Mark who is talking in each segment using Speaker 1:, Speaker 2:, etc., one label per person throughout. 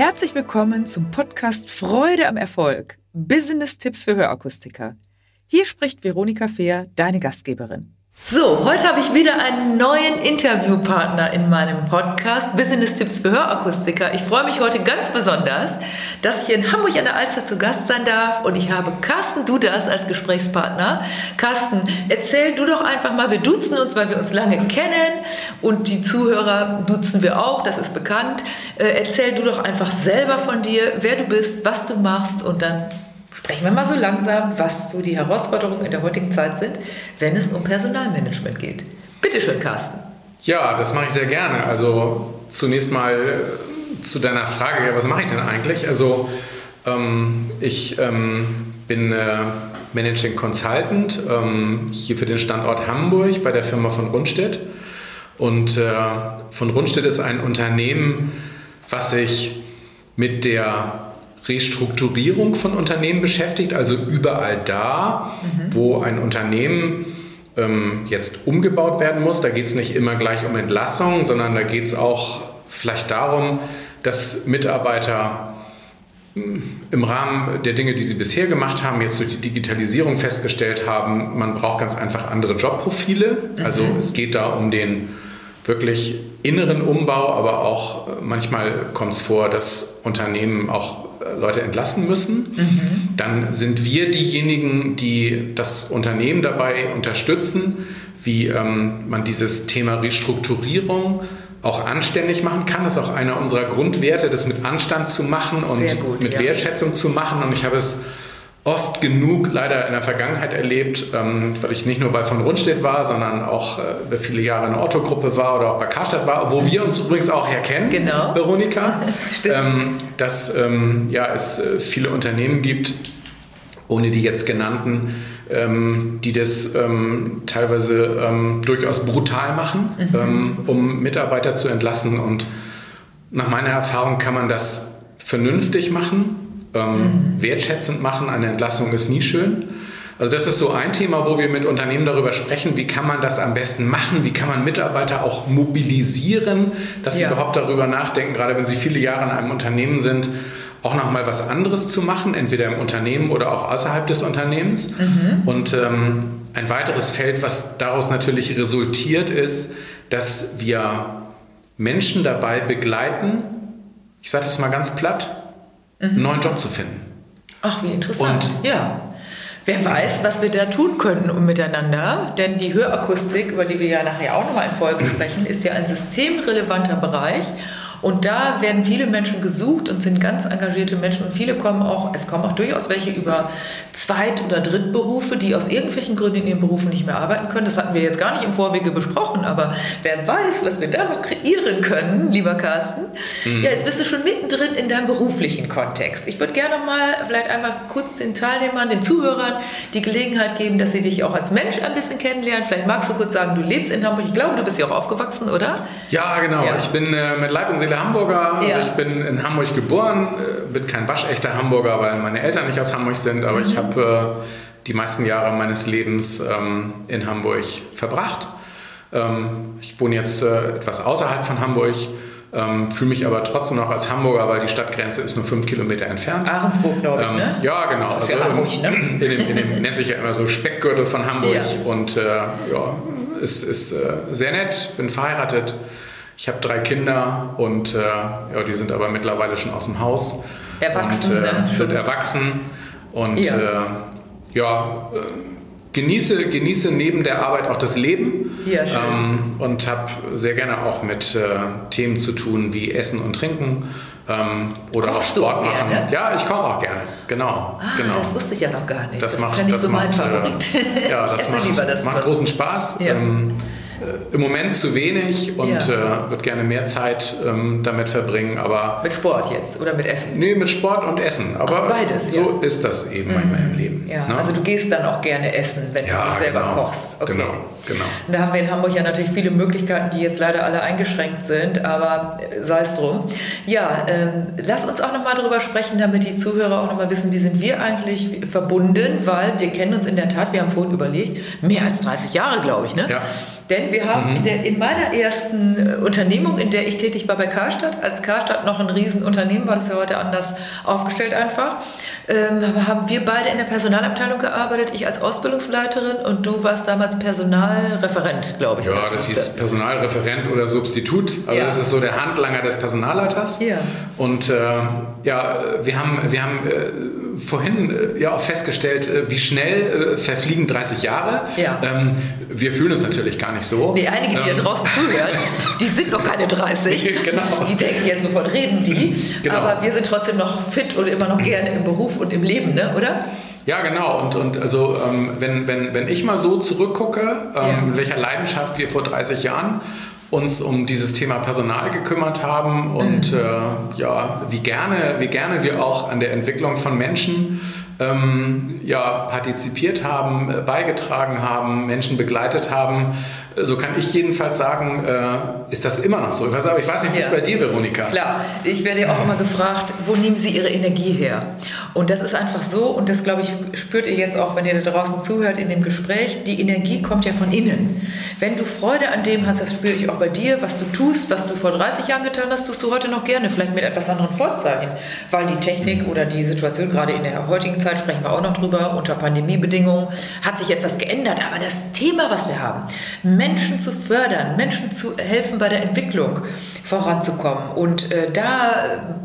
Speaker 1: Herzlich willkommen zum Podcast Freude am Erfolg. Business-Tipps für Hörakustiker. Hier spricht Veronika Fehr, deine Gastgeberin. So, heute habe ich wieder einen neuen Interviewpartner in meinem Podcast Business Tipps für Hörakustiker. Ich freue mich heute ganz besonders, dass ich in Hamburg an der Alster zu Gast sein darf und ich habe Carsten Dudas als Gesprächspartner. Carsten, erzähl du doch einfach mal, wir duzen uns, weil wir uns lange kennen und die Zuhörer duzen wir auch, das ist bekannt. Äh, erzähl du doch einfach selber von dir, wer du bist, was du machst und dann Sprechen wir mal so langsam, was so die Herausforderungen in der heutigen Zeit sind, wenn es um Personalmanagement geht. Bitte schön, Carsten.
Speaker 2: Ja, das mache ich sehr gerne. Also zunächst mal äh, zu deiner Frage, was mache ich denn eigentlich? Also ähm, ich ähm, bin äh, Managing Consultant ähm, hier für den Standort Hamburg bei der Firma von Rundstedt. Und äh, von Rundstedt ist ein Unternehmen, was sich mit der Restrukturierung von Unternehmen beschäftigt, also überall da, mhm. wo ein Unternehmen ähm, jetzt umgebaut werden muss. Da geht es nicht immer gleich um Entlassung, sondern da geht es auch vielleicht darum, dass Mitarbeiter hm, im Rahmen der Dinge, die sie bisher gemacht haben, jetzt durch die Digitalisierung festgestellt haben, man braucht ganz einfach andere Jobprofile. Mhm. Also es geht da um den wirklich inneren Umbau, aber auch äh, manchmal kommt es vor, dass Unternehmen auch Leute entlassen müssen. Mhm. Dann sind wir diejenigen, die das Unternehmen dabei unterstützen, wie ähm, man dieses Thema Restrukturierung auch anständig machen kann. Das ist auch einer unserer Grundwerte, das mit Anstand zu machen und gut, mit ja. Wertschätzung zu machen. Und ich habe es oft genug leider in der Vergangenheit erlebt, ähm, weil ich nicht nur bei von Rundstedt war, sondern auch äh, viele Jahre in der Otto-Gruppe war oder auch bei Karstadt war, wo wir uns übrigens auch herkennen, genau. Veronika, ähm, dass ähm, ja, es äh, viele Unternehmen gibt, ohne die jetzt genannten, ähm, die das teilweise durchaus brutal machen, mhm. um Mitarbeiter zu entlassen. Und nach meiner Erfahrung kann man das vernünftig machen ähm, mhm. wertschätzend machen. Eine Entlassung ist nie schön. Also das ist so ein Thema, wo wir mit Unternehmen darüber sprechen, wie kann man das am besten machen, wie kann man Mitarbeiter auch mobilisieren, dass sie ja. überhaupt darüber nachdenken, gerade wenn sie viele Jahre in einem Unternehmen sind, auch nochmal was anderes zu machen, entweder im Unternehmen oder auch außerhalb des Unternehmens. Mhm. Und ähm, ein weiteres Feld, was daraus natürlich resultiert, ist, dass wir Menschen dabei begleiten, ich sage das mal ganz platt, mhm. einen neuen Job zu finden.
Speaker 1: Ach, wie interessant. Und ja. Wer weiß, was wir da tun können um miteinander, denn die Hörakustik, über die wir ja nachher auch nochmal in Folge sprechen, ist ja ein systemrelevanter Bereich und da werden viele Menschen gesucht und sind ganz engagierte Menschen und viele kommen auch, es kommen auch durchaus welche über Zweit- oder Drittberufe, die aus irgendwelchen Gründen in ihren Berufen nicht mehr arbeiten können. Das hatten wir jetzt gar nicht im Vorwege besprochen, aber wer weiß, was wir da noch kreieren können, lieber Carsten. Mhm. Ja, jetzt bist du schon mittendrin in deinem beruflichen Kontext. Ich würde gerne noch mal vielleicht einmal kurz den Teilnehmern, den Zuhörern die Gelegenheit geben, dass sie dich auch als Mensch ein bisschen kennenlernen. Vielleicht magst du kurz sagen, du lebst in Hamburg. Ich glaube, du bist ja auch aufgewachsen, oder?
Speaker 2: Ja, genau. Ja. Ich bin äh, mit Leib und Seele viele Hamburger. Also ich bin in Hamburg geboren, äh, bin kein waschechter Hamburger, weil meine Eltern nicht aus Hamburg sind, aber mhm. ich habe äh, die meisten Jahre meines Lebens ähm, in Hamburg verbracht. Ähm, ich wohne jetzt äh, etwas außerhalb von Hamburg. Ähm, fühle mich aber trotzdem noch als Hamburger, weil die Stadtgrenze ist nur fünf Kilometer entfernt.
Speaker 1: Ahrensburg, glaube ich, ähm, ne?
Speaker 2: Ja, genau.
Speaker 1: Das ist also ja Hamburg, ne?
Speaker 2: In dem, in dem nennt sich ja immer so Speckgürtel von Hamburg ja. und äh, ja, ist, ist äh, sehr nett, bin verheiratet, ich habe drei Kinder und äh, ja, die sind aber mittlerweile schon aus dem Haus.
Speaker 1: Erwachsen. Und, äh,
Speaker 2: sind erwachsen. Und ja, äh, ja äh, genieße, genieße neben der Arbeit auch das Leben. Ja, schön. Ähm, und habe sehr gerne auch mit äh, Themen zu tun wie Essen und Trinken. Ähm, oder
Speaker 1: Kochst
Speaker 2: auch Sport
Speaker 1: machen.
Speaker 2: Gerne? Ja, ich koche auch gerne. Genau,
Speaker 1: ah,
Speaker 2: genau.
Speaker 1: Das wusste ich ja noch gar nicht.
Speaker 2: Das, das macht,
Speaker 1: ist ja nicht
Speaker 2: das
Speaker 1: so
Speaker 2: macht,
Speaker 1: mein Favorit.
Speaker 2: ja, das macht, das macht großen Spaß. Ja. Ähm, äh, im Moment zu wenig und ja. äh, würde gerne mehr Zeit ähm, damit verbringen, aber...
Speaker 1: Mit Sport jetzt oder mit Essen?
Speaker 2: Nee, mit Sport und Essen, aber also beides, so ja. ist das eben mhm. manchmal im Leben.
Speaker 1: Ja. Ne? Also du gehst dann auch gerne essen, wenn du nicht selber
Speaker 2: genau.
Speaker 1: kochst.
Speaker 2: Okay. Genau, genau.
Speaker 1: Und da haben wir in Hamburg ja natürlich viele Möglichkeiten, die jetzt leider alle eingeschränkt sind, aber äh, sei es drum. Ja, ähm, lass uns auch nochmal darüber sprechen, damit die Zuhörer auch nochmal wissen, wie sind wir eigentlich verbunden, weil wir kennen uns in der Tat, wir haben vorhin überlegt, mehr als 30 Jahre, glaube ich, ne?
Speaker 2: Ja.
Speaker 1: Denn wir haben mhm. in, der, in, meiner ersten äh, Unternehmung, in der ich tätig war bei Karstadt, als Karstadt noch ein Riesenunternehmen war, das ist ja heute anders aufgestellt einfach, ähm, haben wir beide in der Personalabteilung gearbeitet, ich als Ausbildungsleiterin und du warst damals Personalreferent, glaube ich.
Speaker 2: Ja, das hieß Personalreferent oder Substitut. Also ja. das ist so der Handlanger des Personalleiters. Ja. Und äh, ja, wir haben, wir haben äh, vorhin äh, ja auch festgestellt, äh, wie schnell äh, verfliegen 30 Jahre. Ja. Ähm, wir fühlen uns natürlich gar nicht so.
Speaker 1: Nee, einige, die ähm. da draußen zuhören, die sind noch keine 30. genau. Die denken jetzt, wovon reden die? Genau. Aber wir sind trotzdem noch fit und immer noch gerne im Beruf und im Leben, ne? oder?
Speaker 2: Ja, genau. Und, und also, ähm, wenn, wenn, wenn ich mal so zurückgucke, ähm, ja. mit welcher Leidenschaft wir vor 30 Jahren uns um dieses Thema Personal gekümmert haben und mhm. äh, ja, wie gerne, wie gerne wir auch an der Entwicklung von Menschen ähm, ja, partizipiert haben, äh, beigetragen haben, Menschen begleitet haben. So kann ich jedenfalls sagen, äh, ist das immer noch so. Ich weiß, aber ich weiß nicht, wie ja. es bei dir, Veronika?
Speaker 1: Klar, ich werde ja auch immer gefragt, wo nehmen Sie Ihre Energie her? Und das ist einfach so, und das glaube ich, spürt ihr jetzt auch, wenn ihr da draußen zuhört in dem Gespräch, die Energie kommt ja von innen. Wenn du Freude an dem hast, das spüre ich auch bei dir, was du tust, was du vor 30 Jahren getan hast, tust du heute noch gerne, vielleicht mit etwas anderen Vorzeichen, weil die Technik oder die Situation gerade in der heutigen Zeit, sprechen wir auch noch drüber, unter Pandemiebedingungen, hat sich etwas geändert. Aber das Thema, was wir haben, Menschen zu fördern, Menschen zu helfen bei der Entwicklung voranzukommen und äh, da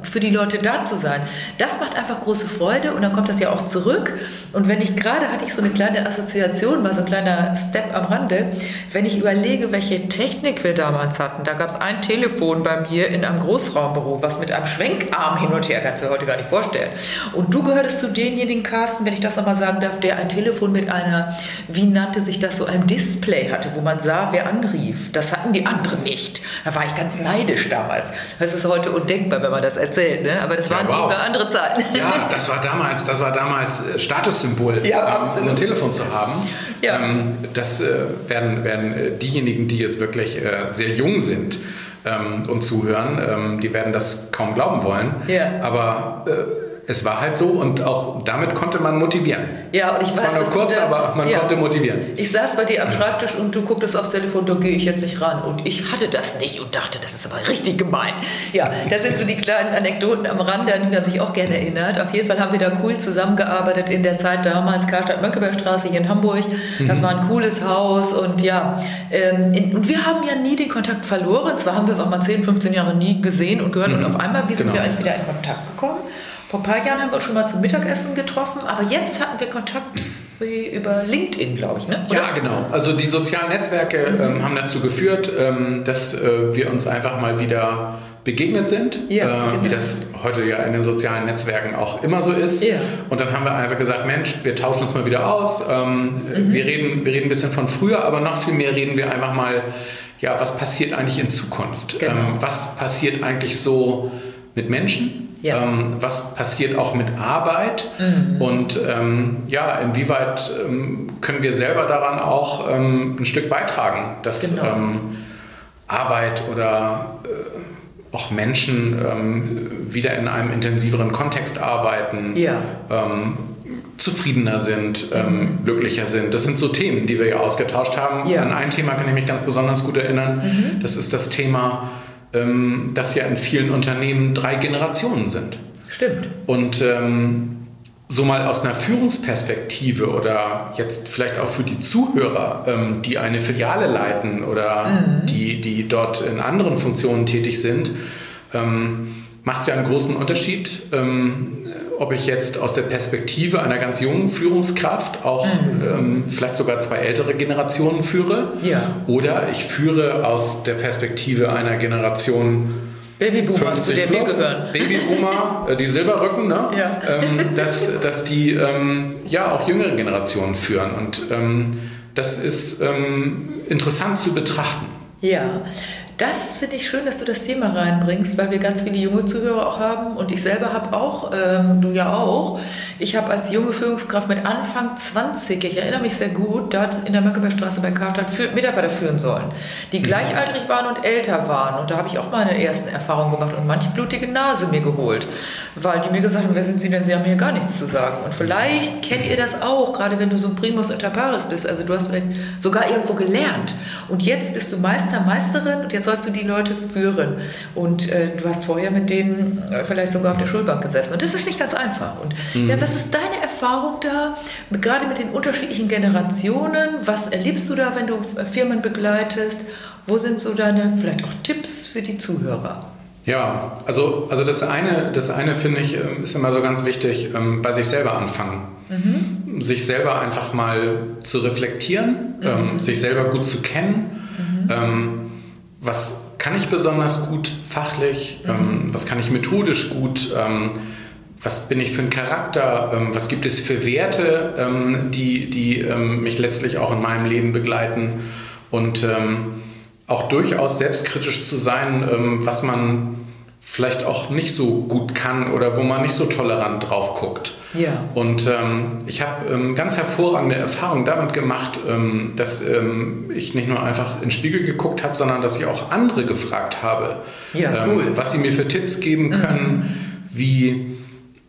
Speaker 1: für die Leute da zu sein, das macht einfach große Freude und dann kommt das ja auch zurück. Und wenn ich gerade hatte ich so eine kleine Assoziation, mal so ein kleiner Step am Rande, wenn ich überlege, welche Technik wir damals hatten, da gab es ein Telefon bei mir in einem Großraumbüro, was mit einem Schwenkarm hin und her, kannst du dir heute gar nicht vorstellen. Und du gehörtest zu denjenigen, Carsten, wenn ich das nochmal sagen darf, der ein Telefon mit einer, wie nannte sich das, so einem Display hatte, wo man sah, wer anrief. Das hatten die anderen nicht. Da war ich ganz neidisch damals. Das ist heute undenkbar, wenn man das erzählt, ne? aber das waren ja, wow. andere Zeiten.
Speaker 2: Ja, das war damals, das war damals äh, Statussymbol, ja, ähm, so ein Telefon zu haben. Ja. Ähm, das äh, werden, werden äh, diejenigen, die jetzt wirklich äh, sehr jung sind, ähm, und zuhören, ähm, die werden das kaum glauben wollen. Ja. Aber äh, es war halt so und auch damit konnte man motivieren.
Speaker 1: Ja, und ich
Speaker 2: Zwar weiß, nur kurz, aber man ja. konnte motivieren.
Speaker 1: Ich saß bei dir am Schreibtisch und du gucktest aufs Telefon, da gehe ich jetzt nicht ran. Und ich hatte das nicht und dachte, das ist aber richtig gemein. Ja, das sind so die kleinen Anekdoten am Rande, an die man sich auch gerne erinnert. Auf jeden Fall haben wir da cool zusammengearbeitet in der Zeit damals, Karstadt Mönckebergstraße hier in Hamburg. Das mhm. war ein cooles Haus und ja, ähm, in, und wir haben ja nie den Kontakt verloren. Zwar haben wir es auch mal 10, 15 Jahre nie gesehen und gehört mhm. und auf einmal, wie sind genau. wir eigentlich wieder in Kontakt gekommen? Vor ein paar Jahren haben wir uns schon mal zum Mittagessen getroffen, aber jetzt hatten wir Kontakt über LinkedIn, glaube ich. Ne?
Speaker 2: Ja, genau. Also die sozialen Netzwerke mhm. ähm, haben dazu geführt, ähm, dass äh, wir uns einfach mal wieder begegnet sind, ja, äh, genau. wie das heute ja in den sozialen Netzwerken auch immer so ist. Ja. Und dann haben wir einfach gesagt, Mensch, wir tauschen uns mal wieder aus. Ähm, mhm. wir, reden, wir reden ein bisschen von früher, aber noch viel mehr reden wir einfach mal, ja, was passiert eigentlich in Zukunft? Genau. Ähm, was passiert eigentlich so mit Menschen? Ja. Ähm, was passiert auch mit Arbeit mhm. und ähm, ja, inwieweit ähm, können wir selber daran auch ähm, ein Stück beitragen, dass genau. Ähm, Arbeit oder äh, auch Menschen ähm, wieder in einem intensiveren Kontext arbeiten, ja. zufriedener sind, mhm. glücklicher sind. Das sind so Themen, die wir ja ausgetauscht haben. Ja. An ein Thema kann ich mich ganz besonders gut erinnern. Mhm. Das ist das Thema ähm, dass ja in vielen Unternehmen drei Generationen sind.
Speaker 1: Stimmt.
Speaker 2: Und ähm, so mal aus einer Führungsperspektive oder jetzt vielleicht auch für die Zuhörer, ähm, die eine Filiale leiten oder mhm. die, die dort in anderen Funktionen tätig sind, ähm, macht es ja einen großen Unterschied, ähm, ob ich jetzt aus der Perspektive einer ganz jungen Führungskraft auch mhm. ähm, vielleicht sogar zwei ältere Generationen führe ja. oder ich führe aus der Perspektive einer Generation
Speaker 1: Babyboomer, zu der plus, wir gehören.
Speaker 2: Babyboomer, äh, die Silberrücken, ne? ja. ähm, dass, dass die ähm, ja auch jüngere Generationen führen. Und ähm, das ist ähm, interessant zu betrachten.
Speaker 1: Ja, Das finde ich schön, dass du das Thema reinbringst, weil wir ganz viele junge Zuhörer auch haben und ich selber habe auch, ähm, du ja auch. Ich habe als junge Führungskraft mit Anfang 20, ich erinnere mich sehr gut, dort in der Mönckebergstraße bei Karstadt für, Mitarbeiter führen sollen, die mhm. gleichaltrig waren und älter waren. Und da habe ich auch meine ersten Erfahrungen gemacht und manche blutige Nase mir geholt, weil die mir gesagt haben, wer sind Sie denn, Sie haben hier gar nichts zu sagen. Und vielleicht kennt ihr das auch, gerade wenn du so ein Primus inter pares bist. Also du hast vielleicht sogar irgendwo gelernt und jetzt bist du Meister, Meisterin und jetzt sollst du die Leute führen. Und äh, du hast vorher mit denen äh, vielleicht sogar auf der Schulbank gesessen. Und das ist nicht ganz einfach. Und mhm. ja, was ist deine Erfahrung da, gerade mit den unterschiedlichen Generationen? Was erlebst du da, wenn du äh, Firmen begleitest? Wo sind so deine vielleicht auch Tipps für die Zuhörer?
Speaker 2: Ja, also, also das eine, das eine finde ich, ähm, ist immer so ganz wichtig, ähm, bei sich selber anfangen. Mhm. Sich selber einfach mal zu reflektieren, mhm. ähm, sich selber gut zu kennen. Mhm. Ähm, was kann ich besonders gut fachlich? Mhm. Ähm, was kann ich methodisch gut? Ähm, was bin ich für ein Charakter? was gibt es für Werte, die, die mich letztlich auch in meinem Leben begleiten? Und auch durchaus selbstkritisch zu sein, ähm, was man vielleicht auch nicht so gut kann oder wo man nicht so tolerant drauf guckt. Ja. Und ähm, ich habe ähm, ganz hervorragende Erfahrungen damit gemacht, ähm, dass ähm, ich nicht nur einfach in den Spiegel geguckt habe, sondern dass ich auch andere gefragt habe, ja, ähm, cool. was sie mir für Tipps geben können, mhm. wie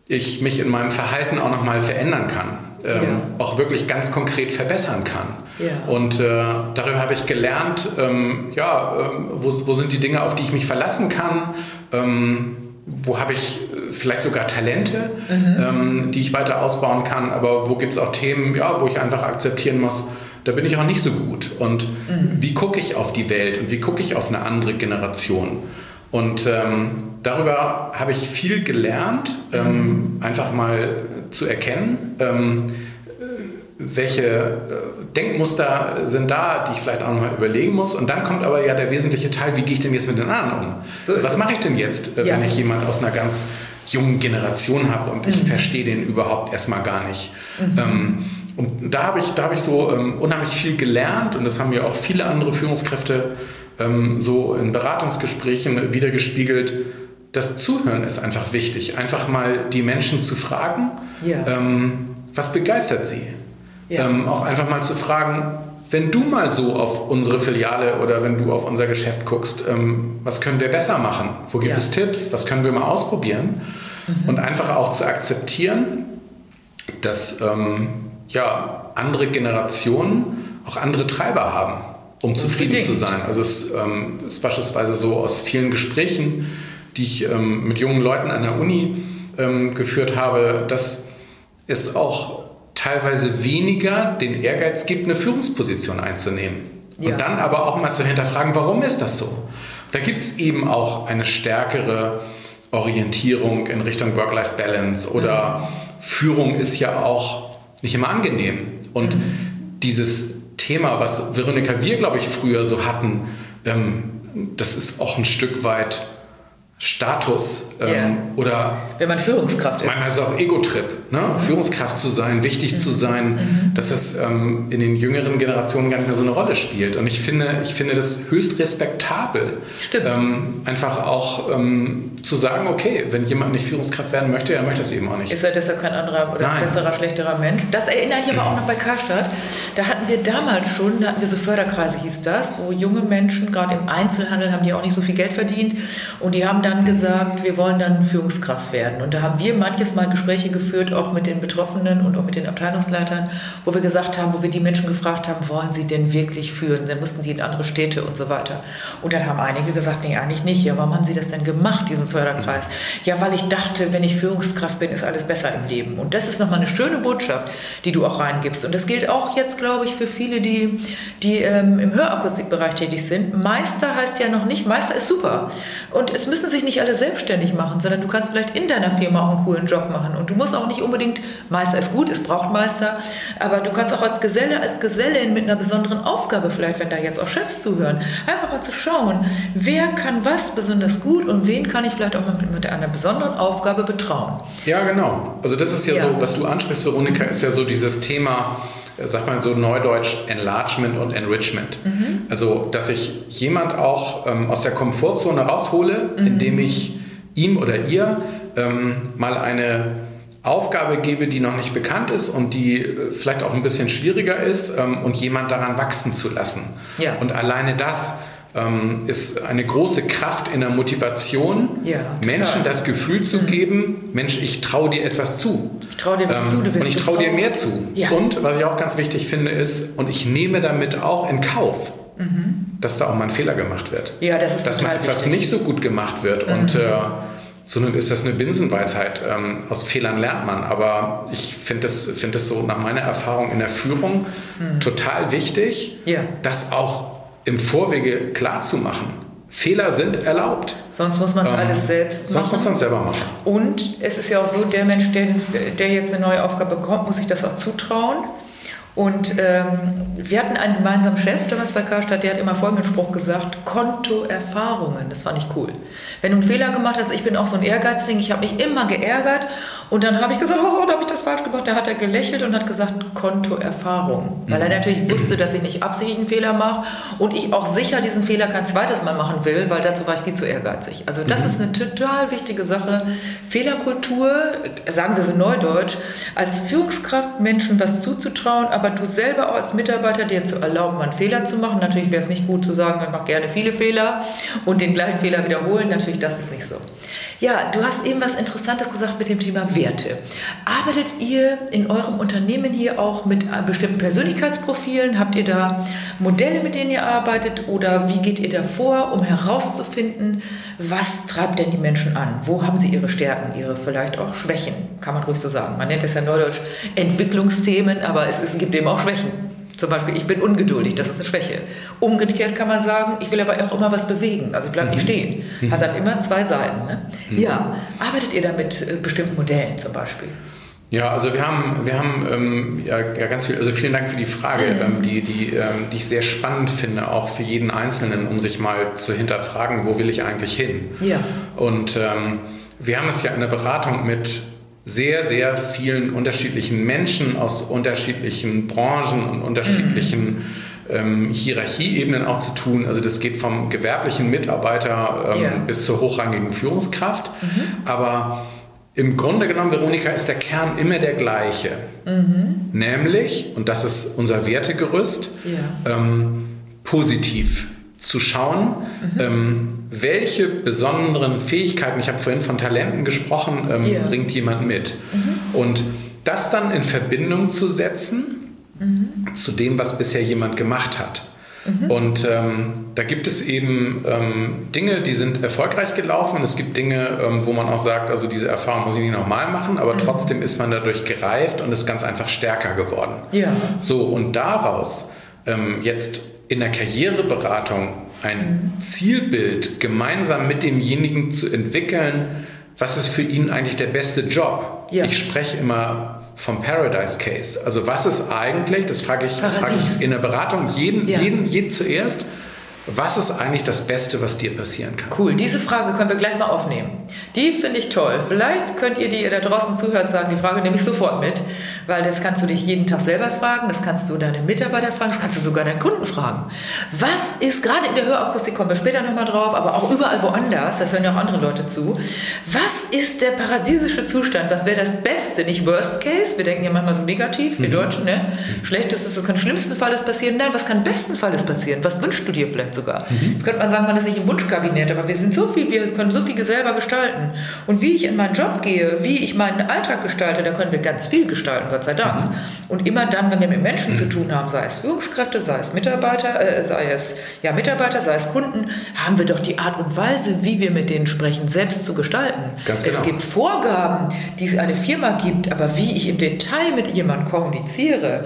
Speaker 2: ich mich in meinem Verhalten auch nochmal verändern kann ähm, ja. auch wirklich ganz konkret verbessern kann. Ja. Und äh, darüber habe ich gelernt, ähm, ja, äh, wo, wo, sind die Dinge, auf die ich mich verlassen kann, ähm, wo habe ich äh, vielleicht sogar Talente, mhm. Ähm, die ich weiter ausbauen kann, aber wo gibt es auch Themen, ja, wo ich einfach akzeptieren muss, da bin ich auch nicht so gut. Und mhm. wie gucke ich auf die Welt und wie gucke ich auf eine andere Generation? Und ähm, darüber habe ich viel gelernt, ähm, einfach mal zu erkennen, ähm, welche äh, Denkmuster sind da, die ich vielleicht auch nochmal überlegen muss. Und dann kommt aber ja der wesentliche Teil, wie gehe ich denn jetzt mit den anderen um? So Was mache ich denn jetzt, äh, ja. wenn ich jemand aus einer ganz jungen Generation habe und ich mhm. verstehe den überhaupt erstmal gar nicht? Mhm. Ähm, und da habe ich, da hab ich so ähm, unheimlich viel gelernt und das haben mir auch viele andere Führungskräfte ähm, so in Beratungsgesprächen wiedergespiegelt. Das Zuhören ist einfach wichtig. Einfach mal die Menschen zu fragen, ja. ähm, was begeistert sie? Ja. Ähm, auch einfach mal zu fragen, wenn du mal so auf unsere Filiale oder wenn du auf unser Geschäft guckst, ähm, was können wir besser machen? Wo gibt ja. es Tipps? Was können wir mal ausprobieren? Mhm. Und einfach auch zu akzeptieren, dass ähm, ja, andere Generationen auch andere Treiber haben um zufrieden zu sein. Also es ähm, ist beispielsweise so aus vielen Gesprächen, die ich ähm, mit jungen Leuten an der Uni ähm, geführt habe, dass es auch teilweise weniger den Ehrgeiz gibt, eine Führungsposition einzunehmen. Ja. Und dann aber auch mal zu hinterfragen, warum ist das so? Da gibt es eben auch eine stärkere Orientierung in Richtung Work-Life-Balance oder mhm. Führung ist ja auch nicht immer angenehm. Und mhm. dieses Thema, was Veronika wir, glaube ich, früher so hatten, ähm, das ist auch ein Stück weit Status ähm, yeah. oder
Speaker 1: wenn man Führungskraft ist.
Speaker 2: Manchmal ist es auch Ego-Trip, ne? Mhm. Führungskraft zu sein, wichtig mhm. zu sein, mhm. dass es ähm, in den jüngeren Generationen gar nicht mehr so eine Rolle spielt. Und ich finde, ich finde das höchst respektabel, ähm, einfach auch ähm, zu sagen, okay, wenn jemand nicht Führungskraft werden möchte, dann möchte er es eben auch nicht.
Speaker 1: Ist er deshalb kein anderer oder Nein. besserer, schlechterer Mensch? Das erinnere ich aber auch noch bei Karstadt. Da hatten wir damals schon, da hatten wir so Förderkreise, hieß das, wo junge Menschen, gerade im Einzelhandel, haben die auch nicht so viel Geld verdient und die haben dann gesagt, wir wollen dann Führungskraft werden. Und da haben wir manches Mal Gespräche geführt, auch mit den Betroffenen und auch mit den Abteilungsleitern, wo wir gesagt haben, wo wir die Menschen gefragt haben, wollen sie denn wirklich führen? Dann mussten sie in andere Städte und so weiter. Und dann haben einige gesagt, nee, eigentlich nicht. Ja, warum haben sie das denn gemacht, diesen Förderkreis? Ja, weil ich dachte, wenn ich Führungskraft bin, ist alles besser im Leben. Und das ist nochmal eine schöne Botschaft, die du auch reingibst. Und das gilt auch jetzt, glaube ich, für viele, die, die ähm, im Hörakustikbereich tätig sind. Meister heißt ja noch nicht, Meister ist super. Und es müssen sich sich nicht alle selbstständig machen, sondern du kannst vielleicht in deiner Firma auch einen coolen Job machen. Und du musst auch nicht unbedingt, Meister ist gut, es braucht Meister, aber du kannst auch als Geselle, als Gesellin mit einer besonderen Aufgabe, vielleicht wenn da jetzt auch Chefs zuhören, einfach mal zu schauen, wer kann was besonders gut und wen kann ich vielleicht auch mit, mit einer besonderen Aufgabe betrauen.
Speaker 2: Ja, genau. Also das ist ja, ja. so, was du ansprichst, Veronika, ist ja so dieses Thema, sagt man so neudeutsch, Enlargement und Enrichment. Mhm. Also, dass ich jemand auch ähm, aus der Komfortzone raushole, mhm. indem ich ihm oder ihr ähm, mal eine Aufgabe gebe, die noch nicht bekannt ist und die äh, vielleicht auch ein bisschen schwieriger ist ähm, und jemand daran wachsen zu lassen. Ja. Und alleine das ähm, ist eine große Kraft in der Motivation, ja, Menschen das Gefühl zu mhm. geben, Mensch, ich traue dir etwas zu.
Speaker 1: Ich traue dir was ähm, zu, du
Speaker 2: Und ich traue dir mehr zu. Ja. Und was ich auch ganz wichtig finde, ist, und ich nehme damit auch in Kauf, mhm. dass da auch mal ein Fehler gemacht wird.
Speaker 1: Ja, das ist
Speaker 2: Dass mal etwas wichtig. nicht so gut gemacht wird. Mhm. Und äh, sondern ist das eine Binsenweisheit. Ähm, aus Fehlern lernt man. Aber ich finde das, find das so nach meiner Erfahrung in der Führung mhm. total wichtig, ja. das auch im Vorwege klar zu machen. Fehler sind erlaubt.
Speaker 1: Sonst muss man es ähm, alles selbst
Speaker 2: machen. Sonst muss man es selber machen.
Speaker 1: Und es ist ja auch so, der Mensch, der, der jetzt eine neue Aufgabe bekommt, muss sich das auch zutrauen. Und ähm, wir hatten einen gemeinsamen Chef damals bei Karstadt, der hat immer folgenden Spruch gesagt, Kontoerfahrungen, das fand ich cool. Wenn du einen Fehler gemacht hast, ich bin auch so ein Ehrgeizling, ich habe mich immer geärgert und dann habe ich gesagt, oh, da habe ich das falsch gemacht. Da hat er gelächelt und hat gesagt, Kontoerfahrung. Weil er natürlich wusste, dass ich nicht absichtlich einen Fehler mache und ich auch sicher diesen Fehler kein zweites Mal machen will, weil dazu war ich viel zu ehrgeizig. Also das mhm. ist eine total wichtige Sache. Fehlerkultur, sagen wir so neudeutsch, als Führungskraft Menschen was zuzutrauen, aber du selber auch als Mitarbeiter dir zu erlauben, einen Fehler zu machen. Natürlich wäre es nicht gut zu sagen, ich mache gerne viele Fehler und den gleichen Fehler wiederholen. Natürlich, das ist nicht so. Ja, du hast eben was Interessantes gesagt mit dem Thema Werte. Arbeitet ihr in eurem Unternehmen hier auch mit bestimmten Persönlichkeitsprofilen? Habt ihr da Modelle, mit denen ihr arbeitet? Oder wie geht ihr da vor, um herauszufinden, was treibt denn die Menschen an? Wo haben sie ihre Stärken, ihre vielleicht auch Schwächen? Kann man ruhig so sagen. Man nennt es ja neudeutsch Entwicklungsthemen, aber es, es gibt eben auch Schwächen. Zum Beispiel, ich bin ungeduldig, das ist eine Schwäche. Umgekehrt kann man sagen, ich will aber auch immer was bewegen, also ich bleibe nicht mhm. stehen. Das also hat immer zwei Seiten. Ne? Mhm. Ja, arbeitet ihr da mit äh, bestimmten Modellen zum Beispiel?
Speaker 2: Ja, also wir haben, wir haben ähm, ja, ja, ganz viel, also vielen Dank für die Frage, mhm. ähm, die, die, ähm, die ich sehr spannend finde, auch für jeden Einzelnen, um sich mal zu hinterfragen, wo will ich eigentlich hin? Ja. Und ähm, wir haben es ja in der Beratung mit sehr, sehr vielen unterschiedlichen Menschen aus unterschiedlichen Branchen und unterschiedlichen mhm. ähm, Hierarchieebenen auch zu tun. Also das geht vom gewerblichen Mitarbeiter ähm, yeah. bis zur hochrangigen Führungskraft. Mhm. Aber im Grunde genommen, Veronika, ist der Kern immer der gleiche. Mhm. Nämlich, und das ist unser Wertegerüst, yeah. ähm, positiv zu schauen, mhm. ähm, welche besonderen Fähigkeiten, ich habe vorhin von Talenten gesprochen, ähm, yeah. bringt jemand mit. Mhm. Und das dann in Verbindung zu setzen mhm. zu dem, was bisher jemand gemacht hat. Mhm. Und ähm, da gibt es eben ähm, Dinge, die sind erfolgreich gelaufen. Es gibt Dinge, ähm, wo man auch sagt, also diese Erfahrung muss ich nicht nochmal machen, aber mhm. trotzdem ist man dadurch gereift und ist ganz einfach stärker geworden. Ja. So, und daraus ähm, jetzt in der Karriereberatung ein Zielbild gemeinsam mit demjenigen zu entwickeln, was ist für ihn eigentlich der beste Job? Ja. Ich spreche immer vom Paradise Case. Also was ist eigentlich, das frage ich, frage ich in der Beratung jeden, ja. jeden, jeden zuerst, was ist eigentlich das Beste, was dir passieren kann?
Speaker 1: Cool, diese Frage können wir gleich mal aufnehmen. Die finde ich toll. Vielleicht könnt ihr, die ihr da draußen zuhört, sagen, die Frage nehme ich sofort mit, weil das kannst du dich jeden Tag selber fragen, das kannst du deine Mitarbeiter fragen, das kannst du sogar deinen Kunden fragen. Was ist, gerade in der Hörakustik kommen wir später nochmal drauf, aber auch überall woanders, das hören ja auch andere Leute zu, was ist der paradiesische Zustand? Was wäre das Beste? Nicht Worst Case, wir denken ja manchmal so negativ, wir mhm. Deutschen, ne? Schlechtestes, was kann schlimmsten Falles passieren? Nein, was kann besten Falles passieren? Was wünschst du dir vielleicht sogar. Mhm. Jetzt könnte man sagen, man ist nicht im Wunschkabinett, aber wir sind so viel, wir können so viel selber gestalten. Und wie ich in meinen Job gehe, wie ich meinen Alltag gestalte, da können wir ganz viel gestalten, Gott sei Dank. Mhm. Und immer dann, wenn wir mit Menschen mhm. zu tun haben, sei es Führungskräfte, sei es Mitarbeiter, äh, sei es ja, Mitarbeiter, sei es Kunden, haben wir doch die Art und Weise, wie wir mit denen sprechen, selbst zu gestalten. Ganz genau. Es gibt Vorgaben, die es eine Firma gibt, aber wie ich im Detail mit jemandem kommuniziere